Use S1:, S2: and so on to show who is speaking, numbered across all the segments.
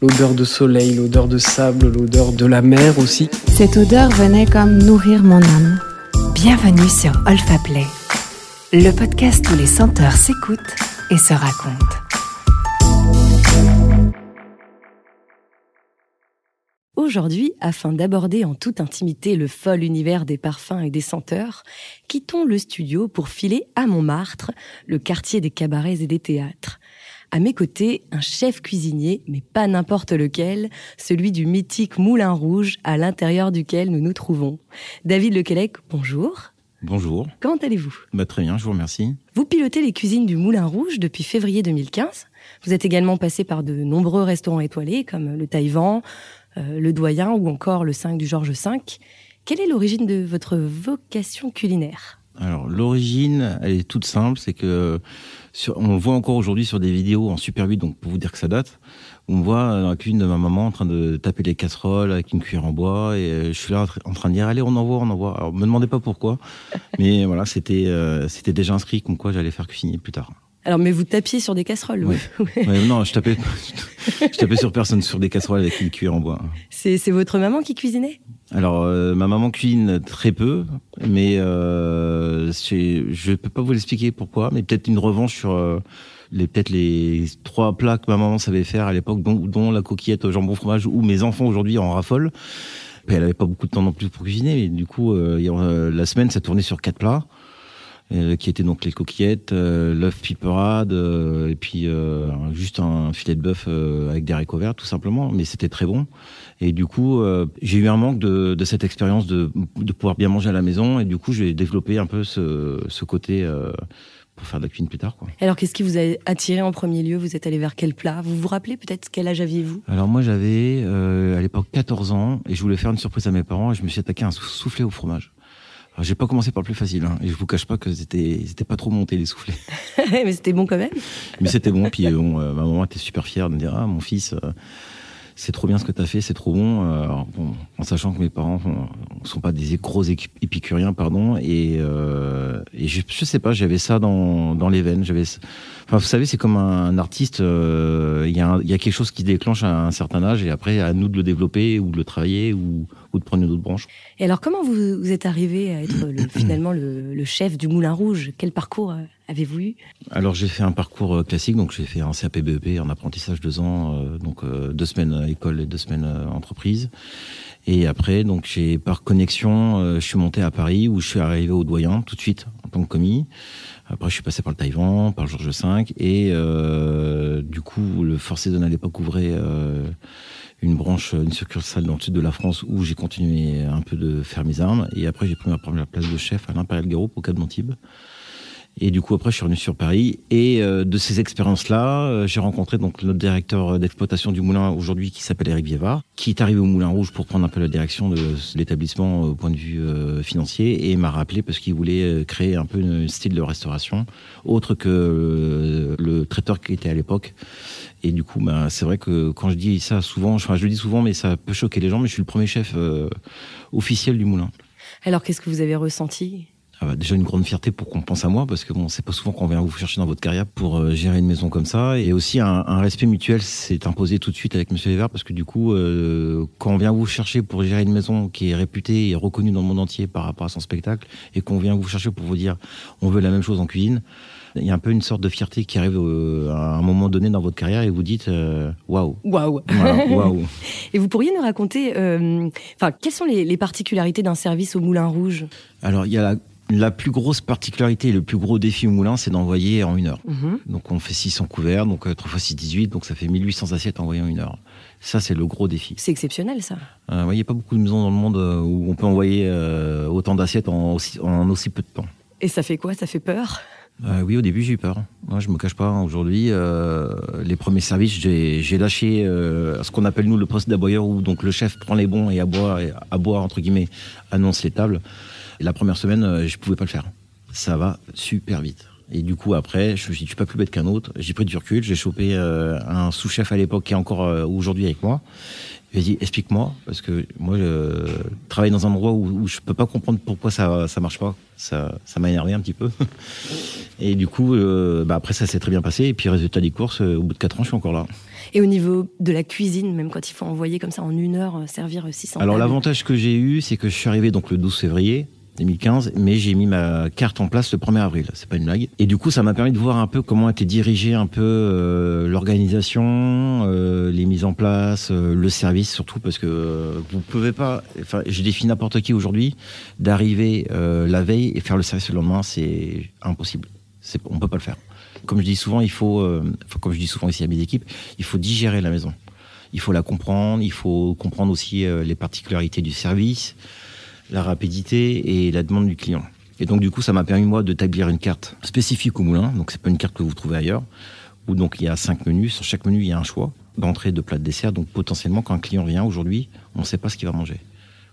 S1: L'odeur de soleil, l'odeur de sable, l'odeur de la mer aussi.
S2: Cette odeur venait comme nourrir mon âme.
S3: Bienvenue sur Olfa Play, le podcast où les senteurs s'écoutent et se racontent.
S4: Aujourd'hui, afin d'aborder en toute intimité le fol univers des parfums et des senteurs, quittons le studio pour filer à Montmartre, le quartier des cabarets et des théâtres. À mes côtés, un chef cuisinier, mais pas n'importe lequel, celui du mythique Moulin Rouge à l'intérieur duquel nous nous trouvons. David Lequelec, bonjour.
S5: Bonjour.
S4: Comment allez-vous?
S5: Bah, Très bien, je vous remercie.
S4: Vous pilotez les cuisines du Moulin Rouge depuis février 2015. Vous êtes également passé par de nombreux restaurants étoilés comme le Taïwan, euh, le Doyen ou encore le 5 du Georges V. Quelle est l'origine de votre vocation culinaire?
S5: Alors l'origine, elle est toute simple, c'est que on le voit encore aujourd'hui sur des vidéos en Super 8, donc pour vous dire que ça date. On me voit dans la cuisine de ma maman en train de taper les casseroles avec une cuillère en bois et euh, je suis là en train de dire allez on envoie, on envoie. Alors me demandez pas pourquoi, mais voilà c'était euh, c'était déjà inscrit comme quoi j'allais faire cuisiner plus tard.
S4: Alors, mais vous tapiez sur des casseroles
S5: oui. Non, je tapais, je tapais sur personne, sur des casseroles avec une cuillère en bois.
S4: C'est votre maman qui cuisinait?
S5: Alors, euh, ma maman cuisine très peu, mais euh, je ne peux pas vous l'expliquer pourquoi, mais peut-être une revanche sur euh, les peut-être les trois plats que ma maman savait faire à l'époque, dont, dont, la coquillette jambon fromage, ou mes enfants aujourd'hui en raffolent. Elle avait pas beaucoup de temps non plus pour cuisiner, mais du coup, la semaine, ça tournait sur quatre plats. Euh, qui étaient donc les coquillettes, euh, l'œuf piperade, euh, et puis juste un filet de bœuf avec des haricots verts, tout simplement. Mais c'était très bon. Et du coup, j'ai eu un manque de, de cette expérience de, de, pouvoir bien manger à la maison. Et du coup, j'ai développé un peu ce, ce côté pour faire de la cuisine plus tard. Quoi.
S4: Alors, qu'est-ce qui vous a attiré en premier lieu? Vous êtes allé vers quel plat? Vous vous rappelez peut-être quel âge aviez-vous?
S5: Alors, moi, j'avais à l'époque 14 ans et je voulais faire une surprise à mes parents et je me suis attaqué à un soufflé au fromage. J'ai pas commencé par le plus facile, hein, et je vous cache pas que c'était, c'était pas trop monté les soufflets.
S4: mais c'était bon quand même.
S5: mais c'était bon, puis bon, euh, ma maman était super fière de me dire ah mon fils, euh, c'est trop bien ce que tu as fait, c'est trop bon. Euh, bon. En sachant que mes parents ne sont pas des gros épicuriens, pardon, et, et je, je, sais pas, j'avais ça dans, dans les veines. J'avais, enfin, vous savez, c'est comme un, artiste, il y, a y a quelque chose qui déclenche à un certain âge, et après à nous de le développer ou de le travailler ou ou de prendre une autre branche.
S4: Et alors, comment vous, êtes arrivé à être finalement le, chef du Moulin Rouge? Quel parcours euh, avez-vous eu
S5: Alors, j'ai fait un parcours euh, classique, donc j'ai fait un CAP BEP en apprentissage deux ans, euh, donc deux semaines école et deux semaines entreprise. Et après, donc j'ai par connexion, je suis monté à Paris où je suis arrivé au doyen tout de suite en tant que commis. Après, je suis passé par le Taïwan, par le Georges V, et du coup, le Fort Saison à l'époque ouvrait une branche, une succursale dans le sud de la France où j'ai continué un peu de faire mes armes. Et après, j'ai pris ma première place de chef à l'Impérial Guérope au Cap d'Antibes. Et du coup, après, je suis revenu sur Paris. Et euh, de ces expériences-là, euh, j'ai rencontré donc notre directeur d'exploitation du moulin aujourd'hui, qui s'appelle Eric Vievard, qui est arrivé au Moulin Rouge pour prendre un peu la direction de l'établissement au point de vue euh, financier, et m'a rappelé parce qu'il voulait créer un peu un style de restauration autre que le traiteur qui était à l'époque. Et du coup, bah, c'est vrai que quand je dis ça souvent, enfin, je le dis souvent, mais ça peut choquer les gens, mais je suis le premier chef officiel du moulin.
S4: Alors, qu'est-ce que vous avez ressenti?
S5: Ah bah, déjà une grande fierté pour qu'on pense à moi parce que bon c'est pas souvent qu'on vient vous chercher dans votre carrière pour euh, gérer une maison comme ça. Et aussi un, respect mutuel s'est imposé tout de suite avec Monsieur Weber parce que du coup euh, quand on vient vous chercher pour gérer une maison qui est réputée et reconnue dans le monde entier par rapport à son spectacle et qu'on vient vous chercher pour vous dire on veut la même chose en cuisine il y a un peu une sorte de fierté qui arrive euh, à un moment donné dans votre carrière et vous dites waouh.
S4: Waouh.
S5: Waouh.
S4: Et vous pourriez nous raconter enfin quelles sont les, les particularités d'un service au Moulin Rouge?
S5: Alors il y a la la plus grosse particularité et le plus gros défi au moulin, c'est d'envoyer en une heure. Mhm. Donc on fait 600 couverts, donc 3 x 6, 18, donc ça fait 1800 assiettes envoyées en une heure. Ça, c'est le gros défi.
S4: C'est exceptionnel, ça.
S5: Euh, il n'y a pas beaucoup de maisons dans le monde euh, où on peut envoyer euh, autant d'assiettes en aussi, en aussi peu de temps.
S4: Et ça fait quoi? Ça fait peur?
S5: Oui, au début j'ai eu peur. Moi, je me cache pas. Aujourd'hui, les premiers services, j'ai lâché ce qu'on appelle nous le poste d'aboyeur, où donc le chef prend les bons et aboie, et aboie entre guillemets, annonce les tables. Et la première semaine, euh, je pouvais pas le faire. Ça va super vite. Et du coup, après, je me suis dit, je suis pas plus bête qu'un autre. J'ai pris du recul, j'ai chopé euh, un sous-chef à l'époque qui est encore euh, aujourd'hui avec moi. Il m'a dit, explique-moi, parce que moi, je travaille dans un endroit où, où je peux pas comprendre pourquoi ça ça marche pas. Ça, ça m'a énervé un petit peu. Et du coup, euh, bah après, ça s'est très bien passé. Et puis, résultat des courses, au bout de 4 ans, je suis encore là.
S4: Et au niveau de la cuisine, même quand il faut envoyer comme ça en une heure, servir 600
S5: Alors, l'avantage que j'ai eu, c'est que je suis arrivé donc le 12 février. 2015, mais j'ai mis ma carte en place le 1er avril, c'est pas une blague. Et du coup, ça m'a permis de voir un peu comment était dirigée un peu euh, l'organisation, euh, les mises en place, euh, le service surtout, parce que vous pouvez pas, enfin, je défie n'importe qui aujourd'hui, d'arriver la veille et faire le service le lendemain, c'est impossible. C'est, on peut pas le faire. Comme je dis souvent, il faut, comme je dis souvent ici à mes équipes, il faut digérer la maison. Il faut la comprendre, il faut comprendre aussi les particularités du service, la rapidité et la demande du client. Et donc du coup, ça m'a permis moi d'établir une carte spécifique au moulin. Donc c'est pas une carte que vous trouvez ailleurs. Où donc il y a cinq menus. Sur chaque menu, il y a un choix d'entrée, de plat, de dessert. Donc potentiellement, quand un client vient aujourd'hui, on ne sait pas ce qu'il va manger.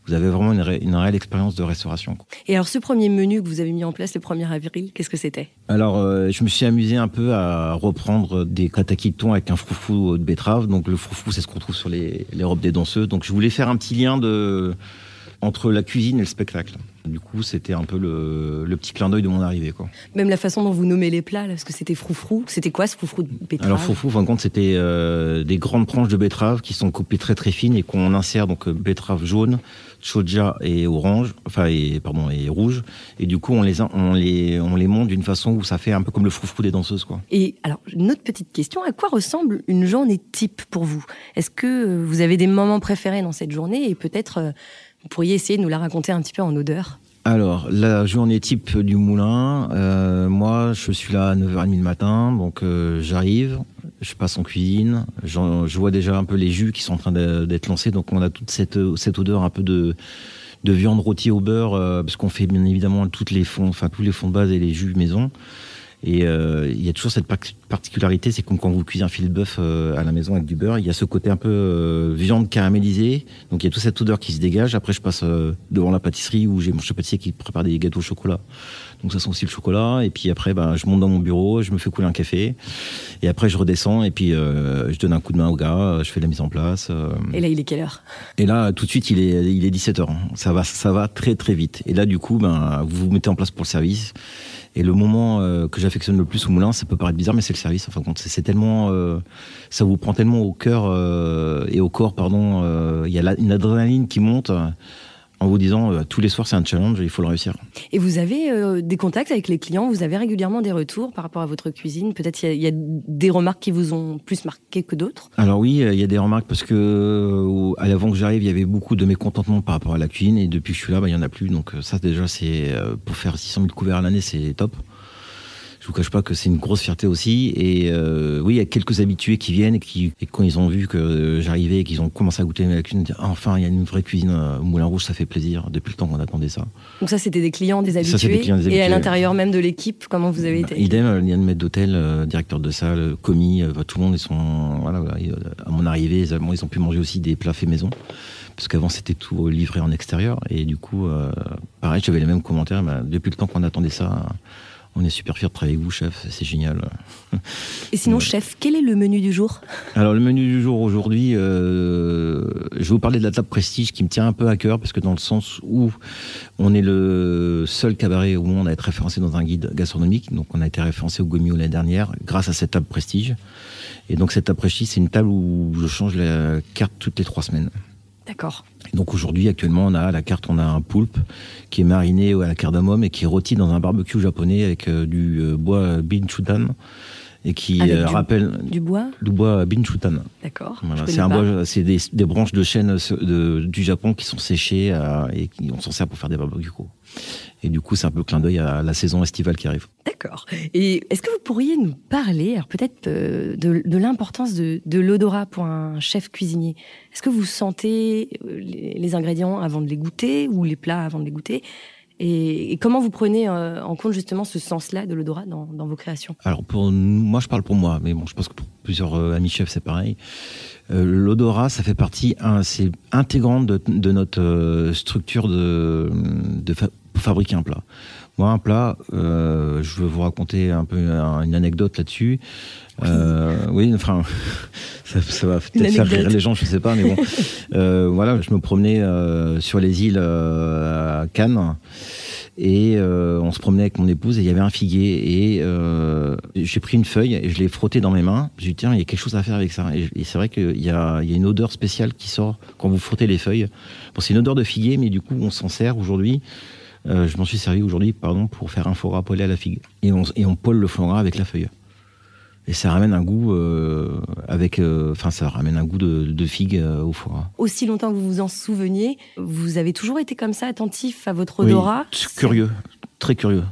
S5: Vous avez vraiment une, ré- une réelle expérience de restauration.
S4: Et alors, ce premier menu que vous avez mis en place le 1er avril, qu'est-ce que c'était?
S5: Alors, euh, je me suis amusé un peu à reprendre des katakis de thon avec un froufrou de betterave. Donc, le froufrou, c'est ce qu'on trouve sur les, les robes des danseuses. Donc, je voulais faire un petit lien de, entre la cuisine et le spectacle. Du coup, c'était un peu le, le petit clin d'œil de mon arrivée. Quoi.
S4: Même la façon dont vous nommez les plats, là, parce que c'était froufrou. C'était quoi ce froufrou de betterave?
S5: Alors, froufrou, en fin de compte, c'était euh, des grandes tranches de betterave qui sont coupées très très fines et qu'on insère donc euh, betterave jaune, choja et orange, enfin et pardon et rouge. Et du coup, on les on les on les monte d'une façon où ça fait un peu comme le froufrou des danseuses, quoi.
S4: Et alors, une autre petite question, à quoi ressemble une journée type pour vous? Est-ce que euh, vous avez des moments préférés dans cette journée et peut-être euh, vous pourriez essayer de nous la raconter un petit peu en odeur
S5: Alors, la journée type du moulin, euh, moi, je suis là à 9h30 le matin, donc euh, j'arrive, je passe en cuisine, je vois déjà un peu les jus qui sont en train d'être lancés, donc on a toute cette, odeur un peu de, de viande rôtie au beurre, euh, parce qu'on fait bien évidemment toutes les fonds, enfin tous les fonds de base et les jus maison. Et euh, il y a toujours cette par- particularité, c'est comme quand vous cuisez un filet de bœuf euh, à la maison avec du beurre, il y a ce côté un peu euh, viande caramélisée, donc il y a toute cette odeur qui se dégage. Après, je passe euh, devant la pâtisserie où j'ai mon chef pâtissier qui prépare des gâteaux au chocolat. Donc ça sent aussi le chocolat. Et puis après, ben, je monte dans mon bureau, je me fais couler un café. Et après, je redescends et puis euh, je donne un coup de main au gars, je fais la mise en place.
S4: Et là, il est quelle heure?
S5: Et là, tout de suite, il est, il est 17h. Ça va, ça va très très vite. Et là, du coup, ben, vous vous mettez en place pour le service. Et le moment euh, que j'affectionne le plus au moulin, ça peut paraître bizarre, mais c'est le service. Enfin, c'est c'est tellement, euh, ça vous prend tellement au cœur euh, et au corps, pardon. euh, Il y a une adrénaline qui monte en vous disant euh, tous les soirs c'est un challenge, il faut le réussir.
S4: Et vous avez euh, des contacts avec les clients Vous avez régulièrement des retours par rapport à votre cuisine? Peut-être il y, y a des remarques qui vous ont plus marqué que d'autres?
S5: Alors oui, euh, il y a des remarques parce que à l'avant que j'arrive, il y avait beaucoup de mécontentement par rapport à la cuisine et depuis que je suis là, bah, il y en a plus. Donc ça déjà, c'est pour faire 600 000 couverts à l'année, c'est top. Je vous cache pas que c'est une grosse fierté aussi. Et euh, oui, il y a quelques habitués qui viennent et qui, et quand ils ont vu que euh, j'arrivais et qu'ils ont commencé à goûter la cuisine, ils disent, Ah, enfin, il y a une vraie cuisine euh, au Moulin Rouge, ça fait plaisir. Depuis le temps qu'on attendait ça.
S4: Donc ça, c'était des clients, des habitués.
S5: Ça, des clients, des
S4: Et à
S5: habitués.
S4: l'intérieur même de l'équipe, comment vous avez été
S5: Idem, euh, lien de maître d'hôtel, directeur de salle, commis, euh, tout le monde, ils sont, voilà, à mon arrivée, ils, ont- ils ont pu manger aussi des plats faits maison. Parce qu'avant, c'était tout livré en extérieur. Et du coup, euh, pareil, j'avais les mêmes commentaires. bah, depuis le temps qu'on attendait ça, on est super fiers de travailler avec vous, chef. C'est génial.
S4: Et sinon, chef, quel est le menu du jour?
S5: Alors, le menu du jour aujourd'hui, euh, je vais vous parler de la table Prestige qui me tient un peu à cœur parce que dans le sens où on est le seul cabaret au monde à être référencé dans un guide gastronomique. Donc, on a été référencé au Gomio l'année dernière grâce à cette table Prestige. Et donc, cette table Prestige, c'est une table où je change la carte toutes les trois semaines.
S4: D'accord.
S5: Donc aujourd'hui, actuellement, on a à la carte, on a un poulpe qui est mariné à la cardamome et qui est rôti dans un barbecue japonais avec euh, du euh, bois binchutan et qui euh,
S4: du-
S5: rappelle
S4: Du bois
S5: du bois binchutan.
S4: D'accord.
S5: Voilà, c'est un
S4: pas.
S5: bois, c'est des, des branches de chêne euh, de- du Japon qui sont séchées euh, et qui on s'en sert pour faire des barbecues. Et du coup, c'est un peu clin d'œil à la saison estivale qui arrive.
S4: D'accord. Et est-ce que vous pourriez nous parler, alors peut-être euh, de, de l'importance de, de l'odorat pour un chef cuisinier? Est-ce que vous sentez les, les ingrédients avant de les goûter ou les plats avant de les goûter? Et, comment vous prenez euh, en compte justement ce sens-là de l'odorat dans, vos créations?
S5: Alors pour moi, je parle pour moi, mais bon, je pense que pour plusieurs euh, amis chefs, c'est pareil. Euh, L'odorat, ça fait partie, c'est intégrante de, notre structure de, fa- fabriquer un plat. Moi, un plat, euh, je veux vous raconter un peu un- une anecdote là-dessus. Euh, oui, enfin, ça, ça va peut-être faire rire les gens, je sais pas, mais bon. Euh, voilà, je me promenais euh, sur les îles euh, à Cannes et euh, on se promenait avec mon épouse et il y avait un figuier et euh, j'ai pris une feuille et je l'ai frotté dans mes mains. J'ai dit tiens, il y a quelque chose à faire avec ça. Et, et c'est vrai qu'il y y a une odeur spéciale qui sort quand vous frottez les feuilles. Bon, c'est une odeur de figuier, mais du coup on s'en sert aujourd'hui. Euh, je m'en suis servi aujourd'hui, pardon, pour faire un foie gras poêlé à la figue. Et on, et on poêle le foie gras avec la feuille. Et ça ramène un goût euh, avec, euh, enfin ça ramène un goût de, de figue au foie gras.
S4: Aussi longtemps que vous vous en souveniez, vous avez toujours été comme ça, attentif à votre odorat?
S5: curieux, très curieux.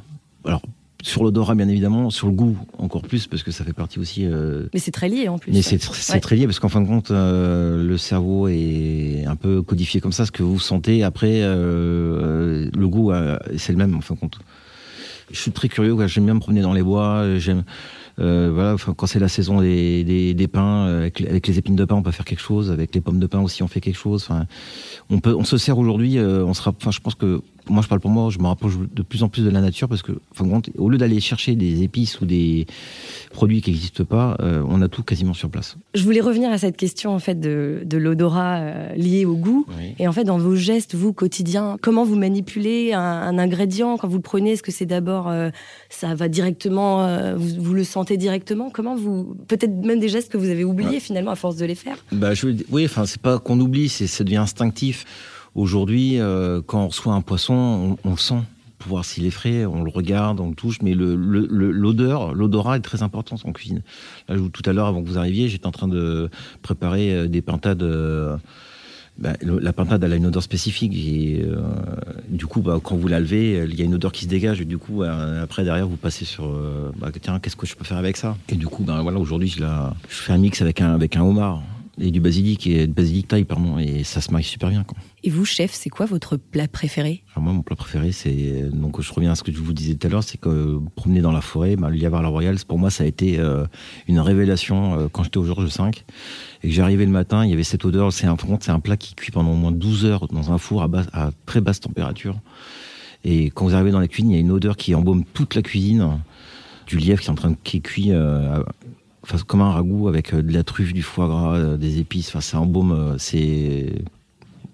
S5: Alors sur l'odorat bien évidemment, sur le goût encore plus parce que ça fait partie aussi. euh,
S4: Mais c'est très lié en plus.
S5: mais c'est
S4: Ouais.
S5: très lié parce qu'en fin de compte, euh, le cerveau est un peu codifié comme ça. Ce que vous sentez après, euh, le goût, euh, c'est le même en fin de compte. Je suis très curieux, j'aime bien me promener dans les bois. euh, J'aime, euh, voilà, enfin, quand c'est la saison des, des, des pins, euh, avec, les- avec les épines de pin, on peut faire quelque chose. Avec les pommes de pin aussi, on fait quelque chose. Enfin, on peut, on se sert aujourd'hui. euh, on sera, enfin, je pense que moi, je parle pour moi, je me rapproche de plus en plus de la nature parce que, enfin, au lieu d'aller chercher des épices ou des produits qui n'existent pas, euh, on a tout quasiment sur place.
S4: Je voulais revenir à cette question en fait de, de l'odorat lié au goût. Et en fait, dans vos gestes, vous, quotidiens, comment vous manipulez un, un ingrédient? Quand vous le prenez Est-ce que c'est d'abord, ça va directement, vous, vous le sentez directement Comment vous, peut-être même des gestes que vous avez oubliés finalement à force de les faire
S5: Bah, je, oui, enfin, c'est pas qu'on oublie, c'est, ça devient instinctif. Aujourd'hui, euh, quand on reçoit un poisson, on, on le sent. Pour voir s'il est frais, on le regarde, on le touche, mais le, le- le- l'odeur, l'odorat est très important en cuisine. Là, je- tout à l'heure, avant que vous arriviez, j'étais en train de préparer euh, des pintades. euh, bah, la pintade, elle a une odeur spécifique. Et, euh, du coup, bah, quand vous la levez, euh, il y a une odeur qui se dégage. Et du coup, euh, après, derrière, vous passez sur. euh, bah, tiens, qu'est-ce que je peux faire avec ça? Et du coup, bah, voilà, aujourd'hui, je, la- je fais un mix avec un, avec un homard et du basilic et du basilic taille, pardon. Et ça se marie super bien. Quoi.
S4: Et vous, chef, c'est quoi votre plat préféré?
S5: Alors moi, mon plat préféré, c'est donc je reviens à ce que je vous disais tout à l'heure, c'est que euh, promener dans la forêt, bah, le lièvre à la royale, pour moi, ça a été euh, une révélation euh, quand j'étais au Georges V et que j'arrivais le matin, il y avait cette odeur. C'est un, c'est un plat qui cuit pendant au moins 12 heures dans un four à, basse- à très basse température. Et quand vous arrivez dans la cuisine, il y a une odeur qui embaume toute la cuisine, du lièvre qui est en train de qui est cuit. euh, Enfin, comme un ragoût avec euh, de la truffe, du foie gras, euh, des épices. Enfin, c'est embaume. euh, C'est,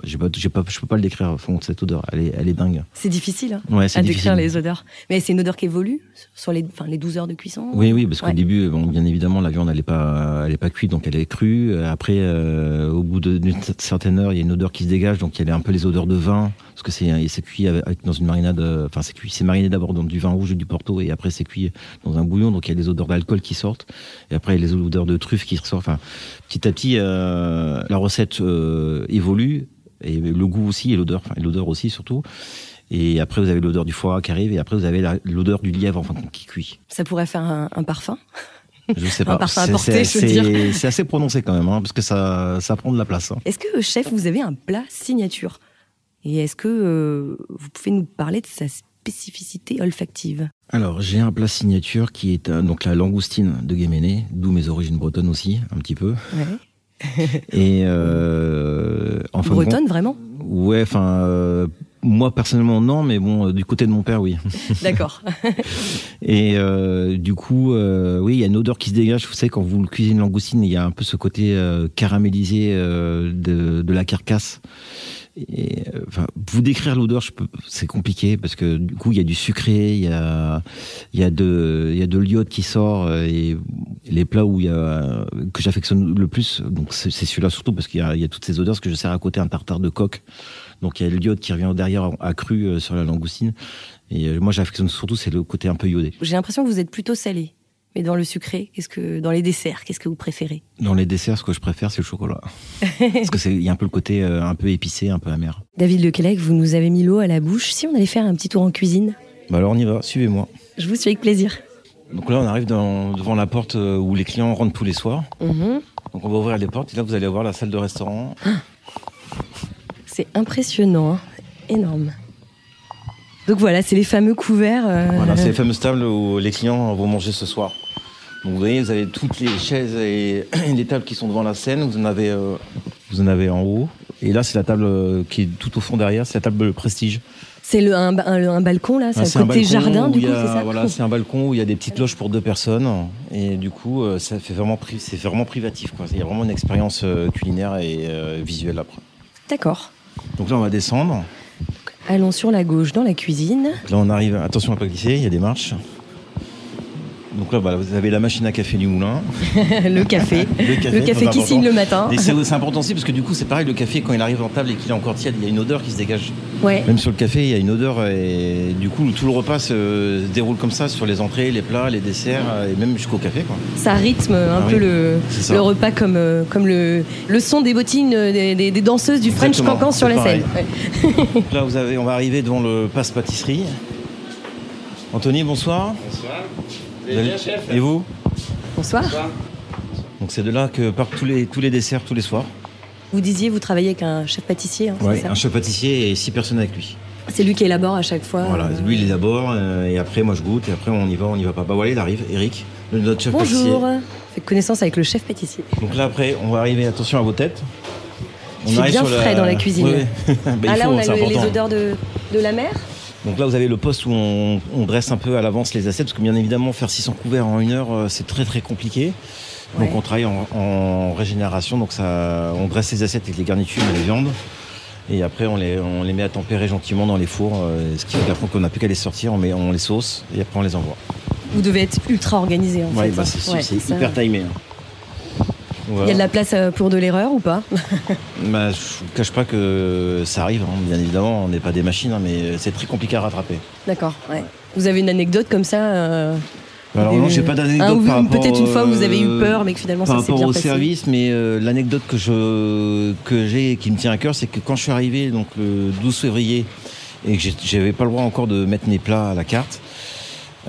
S5: j'ai pas, j'ai pas, je peux pas le décrire. Fond, cette odeur, elle est, elle est dingue.
S4: C'est difficile hein,
S5: Ouais, c'est
S4: à
S5: difficile.
S4: décrire les odeurs. Mais c'est une odeur qui évolue sur les, enfin, les 12 heures de cuisson
S5: Oui, oui, parce qu'au
S4: Ouais.
S5: début, bon, bien évidemment, la viande elle est pas, elle est pas cuite, donc elle est crue. Après, euh, au bout d'une certaine heure, il y a une odeur qui se dégage, donc il y a un peu les odeurs de vin, parce que c'est, c'est cuit avec, dans une marinade. euh, Enfin, c'est cuit, c'est mariné d'abord dans du vin rouge et du Porto, et après c'est cuit dans un bouillon, donc il y a les odeurs d'alcool qui sortent, et après il y a les odeurs de truffe qui ressortent. Enfin, petit à petit, euh, la recette euh, évolue, et le goût aussi, et l'odeur, et l'odeur aussi surtout. Et après, vous avez l'odeur du foie qui arrive, et après, vous avez l'odeur du lièvre, enfin, qui cuit.
S4: Ça pourrait faire un, un parfum?
S5: Je sais
S4: Un
S5: pas. C'est-
S4: porter,
S5: c'est-
S4: je veux dire.
S5: c'est- C'est assez prononcé quand même, hein, parce que ça, ça prend de la place. hein.
S4: Est-ce que, chef, vous avez un plat signature? Et est-ce que euh, vous pouvez nous parler de sa spécificité olfactive?
S5: Alors, j'ai un plat signature qui est euh, donc la langoustine de Guéméné, d'où mes origines bretonnes aussi, un petit peu. Et euh, en fin de
S4: Bretonne, vraiment
S5: Ouais, enfin, euh, moi personnellement non, mais bon, euh, du côté de mon père, oui.
S4: D'accord.
S5: Et euh, du coup, euh, oui, il y a une odeur qui se dégage. Vous savez, quand vous cuisinez une langoustine, il y a un peu ce côté euh, caramélisé euh, de, de la carcasse. Et, enfin, vous décrire l'odeur, c'est compliqué parce que du coup, il y a du sucré, il y a, il y a de, il y a de l'iode qui sort et les plats où il y a que j'affectionne le plus, donc c'est celui-là surtout parce qu'il y a, il y a toutes ces odeurs, parce que je sers à côté un tartare de coque, donc il y a l'iode qui revient derrière accru euh, sur la langoustine. Et euh, moi, j'affectionne surtout c'est le côté un peu iodé.
S4: J'ai l'impression que vous êtes plutôt salé. Mais dans le sucré, qu'est-ce que dans les desserts, qu'est-ce que vous préférez?
S5: Dans les desserts, ce que je préfère, c'est le chocolat. Parce que c'est, il y a un peu le côté euh, un peu épicé, un peu amer.
S4: David Lequelec, vous nous avez mis l'eau à la bouche. Si on allait faire un petit tour en cuisine,
S5: Bah alors on y va, suivez-moi.
S4: je vous suis avec plaisir.
S5: Donc là, on arrive dans- devant la porte euh, où les clients rentrent tous les soirs.
S4: Mhm.
S5: Donc on va ouvrir les portes et là, vous allez voir la salle de restaurant.
S4: C'est impressionnant, hein. énorme. Donc voilà, c'est les fameux couverts. euh,
S5: Voilà, c'est les fameuses tables où les clients vont manger ce soir. Donc vous voyez, vous avez toutes les chaises et les tables qui sont devant la scène. Vous en avez, euh, vous en avez en haut. Et là, c'est la table qui est tout au fond derrière. C'est la table prestige.
S4: C'est le, un, un- un balcon là, c'est
S5: Ah,
S4: côté jardin du coup,
S5: a-
S4: c'est ça
S5: Voilà, c'est un balcon où il y a des petites loges pour deux personnes. Et du coup, euh, ça fait vraiment, c'est vraiment privatif. Quoi. Il y a vraiment une expérience euh, culinaire et euh, visuelle après.
S4: D'accord.
S5: Donc là, on va descendre.
S4: Allons sur la gauche dans la cuisine.
S5: Là, on arrive. Attention à pas glisser, il y a des marches. Donc là, voilà, vous avez la machine à café du moulin.
S4: le café.
S5: Le café,
S4: Le café
S5: très
S4: qui signe
S5: important.
S4: le matin.
S5: Et c'est c'est important aussi parce que du coup, c'est pareil, le café, quand il arrive en table et qu'il est encore tiède, il y a une odeur qui se dégage.
S4: Ouais.
S5: Même sur le café, il y a une odeur et du coup, tout le repas se déroule comme ça sur les entrées, les plats, les desserts et même jusqu'au café. Quoi.
S4: Ça rythme un
S5: Ah
S4: peu
S5: oui,
S4: le, repas comme, euh, comme le, le son des bottines euh, des, des- des danseuses du French
S5: Exactement,
S4: Cancan sur
S5: c'est
S4: la scène.
S5: là, vous avez, on va arriver devant le passe pâtisserie. Anthony, bonsoir.
S6: Bonsoir.
S5: Vous allez- Et vous
S4: Bonsoir.
S5: Donc c'est de là que partent tous les, tous les desserts tous les soirs.
S4: Vous disiez, vous travaillez avec un chef pâtissier, hein, ça
S5: un chef pâtissier et six personnes avec lui.
S4: C'est lui qui élabore à chaque fois.
S5: Voilà,
S4: euh,
S5: lui il élabore euh, et après moi je goûte et après on y va, on y va pas. Bah voilà, il arrive, Eric, le- notre chef pâtissier.
S4: Bonjour. Faites connaissance avec le chef pâtissier.
S5: Donc là après, on va arriver, attention à vos têtes.
S4: Il fait bien frais dans la cuisine.
S5: Ouais. Bah,
S4: ah là,
S5: faut,
S4: on a le- les odeurs de, de la mer.
S5: Donc là, vous avez le poste où on, on dresse un peu à l'avance les assiettes, parce que bien évidemment, faire 600 couverts en une heure, euh, c'est très très compliqué. Donc on travaille en, en régénération, donc ça, on dresse les assiettes avec les garnitures et les viandes. Et après, on les, on les met à tempérer gentiment dans les fours, euh, ce qui fait qu'après qu'on n'a plus qu'à les sortir, on, met, on les sauce et après on les envoie.
S4: Vous devez être ultra organisé en
S5: Ouais,
S4: fait.
S5: bah,
S4: hein.
S5: c'est
S4: Ouais,
S5: hyper timé. hein.
S4: Il y a de la place euh, pour de l'erreur ou pas
S5: Bah, je vous cache pas que ça arrive, hein, bien évidemment, on n'est pas des machines, hein, mais c'est très compliqué à rattraper.
S4: D'accord. Ouais. Vous avez une anecdote comme ça euh,
S5: Alors non, j'ai pas d'anecdote rapport,
S4: Peut-être une fois où vous avez eu
S5: euh,
S4: peur, mais que finalement
S5: par
S4: ça s'est
S5: rapport
S4: bien
S5: au
S4: passé.
S5: service, mais euh, l'anecdote que je que j'ai et qui me tient à cœur, c'est que quand je suis arrivé donc le 12 février et que j'avais pas le droit encore de mettre mes plats à la carte,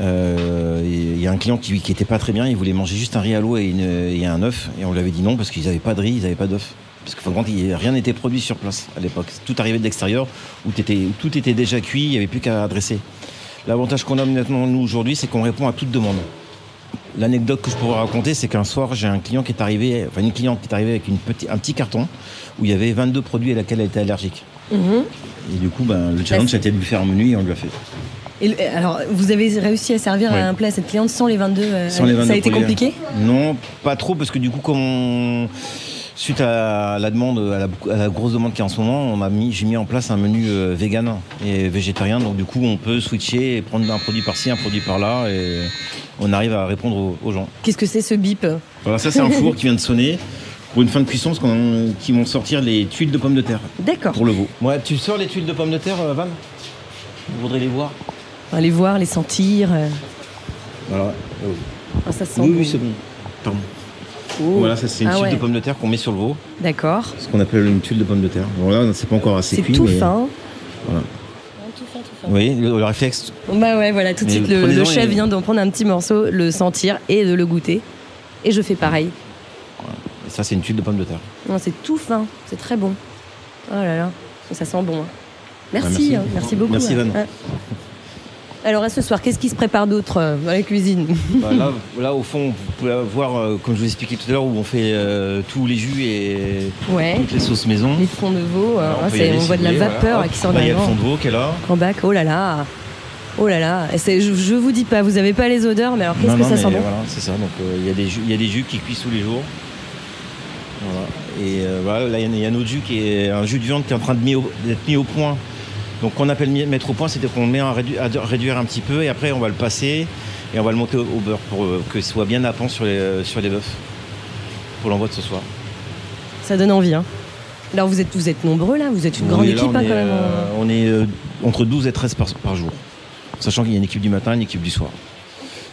S5: euh, il y a un client qui qui était pas très bien, il voulait manger juste un riz à l'eau et, une- et un œuf, et on lui avait dit non parce qu'ils avaient pas de riz, ils avaient pas d'œuf. Parce que faut comprendre, il- rien n'était produit sur place à l'époque. Tout arrivait de l'extérieur, où, tout était déjà cuit, il n'y avait plus qu'à adresser. L'avantage qu'on a maintenant nous aujourd'hui, c'est qu'on répond à toute demande. L'anecdote que je pourrais raconter, c'est qu'un soir, j'ai un client qui est arrivé, enfin une cliente qui est arrivée avec une petit, un petit carton où il y avait 22 produits à laquelle elle était allergique.
S4: Mhm.
S5: Et du coup, ben, le challenge,
S4: c'est-
S5: c'était de lui faire un menu et on lui a fait.
S4: Et le- alors, vous avez réussi à servir à un plat à cette cliente sans les 22 euh,
S5: Sans les
S4: Ça
S5: 22
S4: a été compliqué
S5: Non, pas trop, parce que du coup, comme on- suite à la demande, à la, à la grosse demande qu'il y a en ce moment, on a mis, j'ai mis en place un menu euh, vegan et végétarien. Donc du coup, on peut switcher et prendre un produit par-ci, un produit par-là, et on arrive à répondre aux, aux gens.
S4: Qu'est-ce que c'est ce bip
S5: Voilà, ça c'est un four qui vient de sonner pour une fin de cuisson, parce qu'on qui vont sortir les tuiles de pommes de terre
S4: D'accord.
S5: pour le veau. Ouais, tu sors les tuiles de pommes de terre, euh, Van? Vous voudrez les voir
S4: On va les voir, les sentir. euh.
S5: Voilà.
S4: Ah, ça sent
S5: Oui,
S4: bon.
S5: oui, c'est bon. Pardon.
S4: Oh.
S5: Voilà, ça c'est une
S4: Ah
S5: tuile
S4: ouais.
S5: de pommes de terre qu'on met sur le veau.
S4: D'accord.
S5: Ce qu'on appelle une tuile de pommes de terre. Bon là, c'est pas encore assez
S4: C'est
S5: cuit.
S4: tout
S5: mais-
S4: fin.
S5: Voilà.
S4: Tout fin, tout fin.
S5: Oui, le, le réflexe.
S4: Bah ouais, voilà, tout de suite, le, chef
S5: et-
S4: vient d'en prendre un petit morceau, le sentir et de le goûter. Et je fais pareil.
S5: Et ça, c'est une tuile de pommes de terre.
S4: Non, c'est tout fin, c'est très bon. Oh là là, ça sent bon. hein. Merci,
S5: Ah, merci.
S4: hein, merci beaucoup.
S5: Merci,
S4: hein.
S5: Van.
S4: Ouais. Alors, à ce soir, qu'est-ce qui se prépare d'autre euh, dans la cuisine
S5: Bah, là, là, au fond, vous pouvez voir, euh, comme je vous expliquais tout à l'heure, où on fait euh, tous les jus et
S4: Ouais,
S5: toutes les sauces maison.
S4: les fonds de veau, euh,
S5: aller
S4: on voit de la vapeur
S5: voilà.
S4: qui sort
S5: Là, il y a le fond de veau qui est là.
S4: grand bac. Oh là là Oh là là je, je vous dis pas, vous avez pas les odeurs, mais alors qu'est-ce que ça sent bon
S5: Voilà, c'est ça. Donc, il y, a des jus- y a des jus qui cuisent tous les jours. Voilà. Et voilà, là, il y a- il y, a un autre jus qui est un jus de viande qui est en train mis d'être mis au point. Donc, qu'on appelle mettre au point, c'est qu'on le met à, rédu- à réduire un petit peu et après, on va le passer et on va le monter au, beurre pour euh, que ce soit bien sur les, euh, sur les bœufs pour l'envoi de ce soir.
S4: Ça donne envie. Hein. Alors, vous êtes, vous êtes nombreux là Vous êtes une grande
S5: là,
S4: équipe
S5: on
S4: hein,
S5: est,
S4: quand même.
S5: euh, on est euh, entre 12 et 13 par, par jour. Sachant qu'il y a une équipe du matin et une équipe du soir.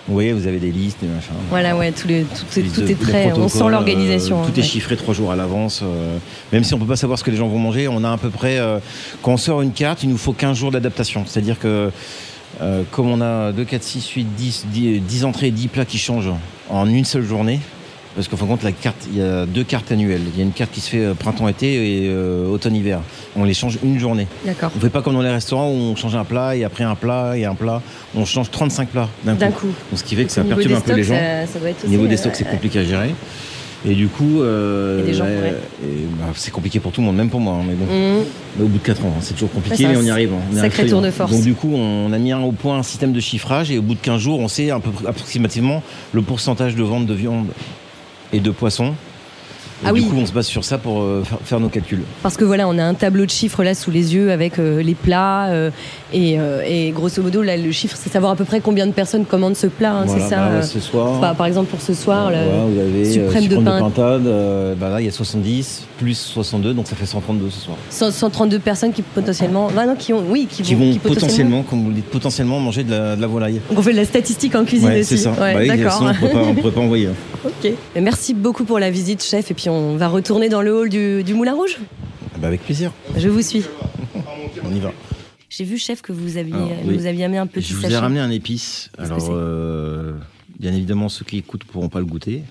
S5: Voyez, vous avez des listes, des machins.
S4: Voilà, ouais, tout, les, tout, est- tout est très. On sent l'organisation.
S5: euh,
S4: hein,
S5: tout est
S4: ouais.
S5: chiffré trois jours à l'avance. euh, même si on peut pas savoir ce que les gens vont manger, on a à peu près. euh, quand on sort une carte, il nous faut 15 jours d'adaptation. C'est-à-dire que. euh, comme on a 2, 4, 6, 8, 10, 10, 10 entrées et 10 plats qui changent en une seule journée, parce qu'en fin de compte, la carte, il y a deux cartes annuelles. Il y a une carte qui se fait euh, printemps-été et euh, automne-hiver. On les change une journée.
S4: D'accord.
S5: On fait pas comme dans les restaurants où on change un plat et après un plat et un plat. On change 35 plats d'un coup.
S4: D'un coup.
S5: Donc, ce qui fait que ça perturbe un peu les gens.
S4: stocks, ça, ça doit être
S5: Au niveau des
S4: euh,
S5: stocks, c'est compliqué à gérer. Et du coup, euh, bah, bah, c'est compliqué pour tout le monde, même pour moi. hein, mais bon,
S4: Mmh.
S5: Mais au bout de 4 ans, hein, c'est toujours compliqué, mais on y arrive. hein, on arrive
S4: sacré tour de force.
S5: Donc du coup, on a mis au point un système de chiffrage et au bout de 15 jours, on sait un peu approximativement le pourcentage de vente de viande et de poisson. Et
S4: Ah
S5: du
S4: oui.
S5: coup, on se base sur ça pour euh, faire, nos calculs.
S4: Parce que voilà, on a un tableau de chiffres là sous les yeux avec euh, les plats euh, et, et grosso modo là le chiffre c'est savoir à peu près combien de personnes commandent ce plat, hein,
S5: Voilà,
S4: c'est ça.
S5: bah, ce soir.
S4: bah, par exemple pour ce soir,
S5: vous avez
S4: suprême de
S5: de, pintade. bah là, il y a 70 plus 62, donc ça fait 132 ce soir.
S4: 100 132 personnes qui potentiellement, non, qui ont, oui, qui,
S5: Qui
S4: vont, qui
S5: potentiellement, comme vous le dites, potentiellement manger de la, de la volaille.
S4: Donc on fait de la statistique en cuisine
S5: Ouais,
S4: aussi.
S5: c'est ça.
S4: Ouais,
S5: oui,
S4: d'accord.
S5: sinon, on on pourrait pas envoyer.
S4: Ok. Merci beaucoup pour la visite, chef. Et puis on va retourner dans le hall du, du Moulin Rouge.
S5: Ah bah, avec plaisir,
S4: Je vous suis.
S5: on y va.
S4: J'ai vu, chef, que vous aviez,
S5: Alors, oui.
S4: vous aviez amené un petit
S5: Je vous
S4: sachet.
S5: ai ramené un épice. Alors, euh, bien évidemment, ceux qui écoutent ne pourront pas le goûter.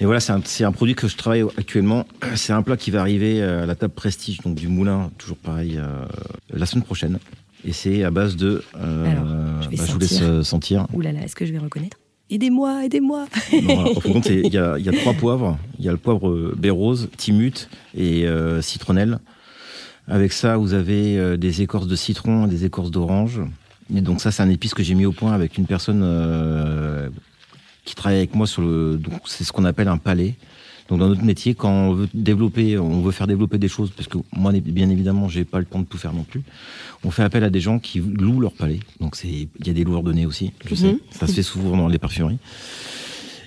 S5: Et voilà, c'est un, un produit que je travaille actuellement. C'est un plat qui va arriver à la table prestige donc du moulin, toujours pareil, euh, la semaine prochaine. Et c'est à base de. euh,
S4: Alors, je vais
S5: bah, je vous laisse euh, sentir.
S4: Ouh là là, est-ce que je vais reconnaître? Aidez-moi, aidez-moi.
S5: Il y a, y a trois poivres. Il y a le poivre euh, baie rose, timut et euh, citronnelle. Avec ça, vous avez euh, des écorces de citron des écorces d'orange. Et donc ça, c'est un épice que j'ai mis au point avec une personne euh, qui travaille avec moi sur le. C'est ce qu'on appelle un palais. Donc dans notre métier, quand on veut développer, on veut faire développer des choses, parce que moi, bien évidemment, j'ai pas le temps de tout faire non plus. On fait appel à des gens qui louent leur palais. Donc c'est, il y a des loueurs nez aussi, je sais.
S4: Mhm.
S5: Ça se fait souvent dans les parfumeries.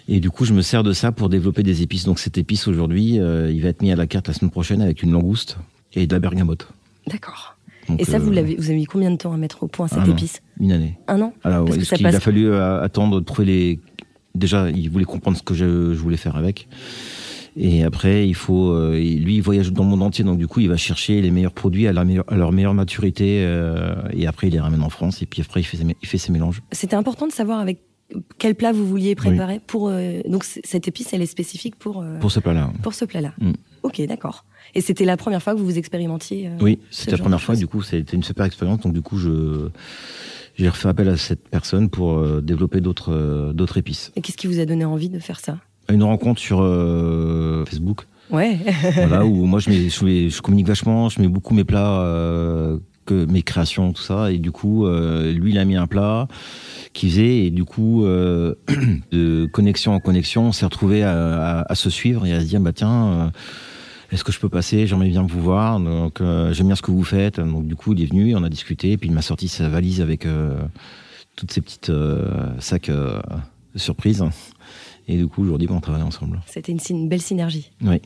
S5: Et du coup, je me sers de ça pour développer des épices. Donc cette épice aujourd'hui, euh, il va être mis à la carte la semaine prochaine avec une langouste et de la bergamote.
S4: D'accord.
S5: Donc,
S4: Et ça, vous
S5: euh,
S4: l'avez, vous avez mis combien de temps à mettre au point cette
S5: un an.
S4: épice
S5: Une année.
S4: Un an
S5: Alors,
S4: Parce que ça
S5: a
S4: passe-
S5: fallu euh, attendre de trouver les. Déjà, il voulait comprendre ce que je, je voulais faire avec. Et après, il faut. euh, lui, il voyage dans le monde entier, donc du coup, il va chercher les meilleurs produits à, la meilleure- à leur meilleure maturité. euh, et après, il les ramène en France. Et puis après, il fait ses, mé- il fait ses mélanges.
S4: C'était important de savoir avec quel plat vous vouliez préparer pour. euh, donc cette épice, elle est spécifique pour
S5: Pour ce plat-là.
S4: pour ce plat-là.
S5: Mm.
S4: Ok, d'accord. Et c'était la première fois que vous vous expérimentiez.
S5: Oui, c'était la première fois. Du coup, c'était une super expérience. Donc du coup, je j'ai refait appel à cette personne pour euh, développer d'autres euh, d'autres épices.
S4: Et qu'est-ce qui vous a donné envie de faire ça?
S5: Une rencontre sur euh, Facebook,
S4: Ouais.
S5: voilà, où moi je, mets, je, mets- je communique vachement, je mets beaucoup mes plats, que mes créations, tout ça. Et du coup, lui, il a mis un plat qu'il faisait, et du coup, de connexion en connexion, on s'est retrouvé à, à- à se suivre et à se dire, bah tiens. Est-ce que je peux passer? J'aimerais bien vous voir. Donc, euh, j'aime bien ce que vous faites. Donc, du coup, il est venu, on a discuté, et puis il m'a sorti sa valise avec euh, toutes ces petites euh, sacs surprises. Et du coup, aujourd'hui, on travaille ensemble.
S4: C'était une, belle synergie.
S5: Oui.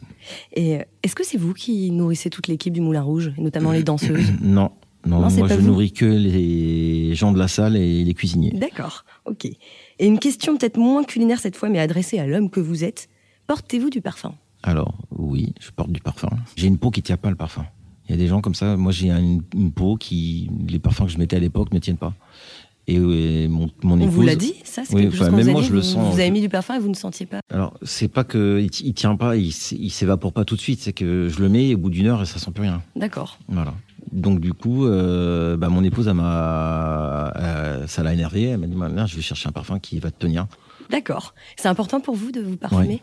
S4: Et est-ce que c'est vous qui nourrissez toute l'équipe du Moulin Rouge, notamment les danseuses?
S5: Non, non, moi je
S4: vous.
S5: nourris que les gens de la salle et les cuisiniers.
S4: D'accord, ok. Et une question peut-être moins culinaire cette fois, mais adressée à l'homme que vous êtes. Portez-vous du parfum?
S5: Alors, oui, je porte du parfum. J'ai une peau qui tient pas le parfum. Il y a des gens comme ça, moi j'ai une, une peau qui. Les parfums que je mettais à l'époque ne tiennent pas. Et, euh, mon, mon
S4: On
S5: épouse.
S4: vous l'a dit, ça C'est
S5: Oui,
S4: quelque chose
S5: enfin, même
S4: vous
S5: moi, je le sens.
S4: Vous avez mis du parfum et vous ne sentiez pas
S5: Alors, c'est pas que il, il tient pas, il, il s'évapore pas tout de suite, c'est que je le mets et au bout d'une heure, ça sent plus rien.
S4: D'accord.
S5: Voilà. Donc du coup, euh, bah, mon épouse, elle m'a, euh, ça l'a énervé. Elle m'a dit, je vais chercher un parfum qui va te tenir.
S4: D'accord. C'est important pour vous de vous parfumer?
S5: Ouais.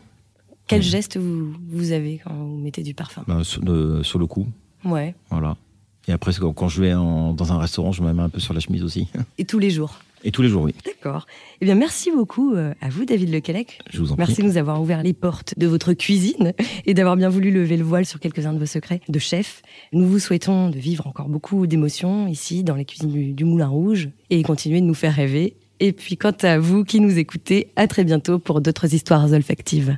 S4: Quel geste vous, vous avez quand vous mettez du parfum?
S5: Bah, sur, le- sur le coup.
S4: Ouais.
S5: Voilà. Et après, quand, quand je vais en- dans un restaurant, je me mets un peu sur la chemise aussi.
S4: Et tous les jours?
S5: Et tous les jours, oui.
S4: D'accord. Eh bien, merci beaucoup euh, à vous, David Lequelec.
S5: Je vous en
S4: Merci
S5: prie.
S4: de nous avoir ouvert les portes de votre cuisine et d'avoir bien voulu lever le voile sur quelques-uns de vos secrets de chef. Nous vous souhaitons de vivre encore beaucoup d'émotions ici dans les cuisines du, du Moulin Rouge et continuer de nous faire rêver. Et puis quant à vous qui nous écoutez, à très bientôt pour d'autres histoires olfactives.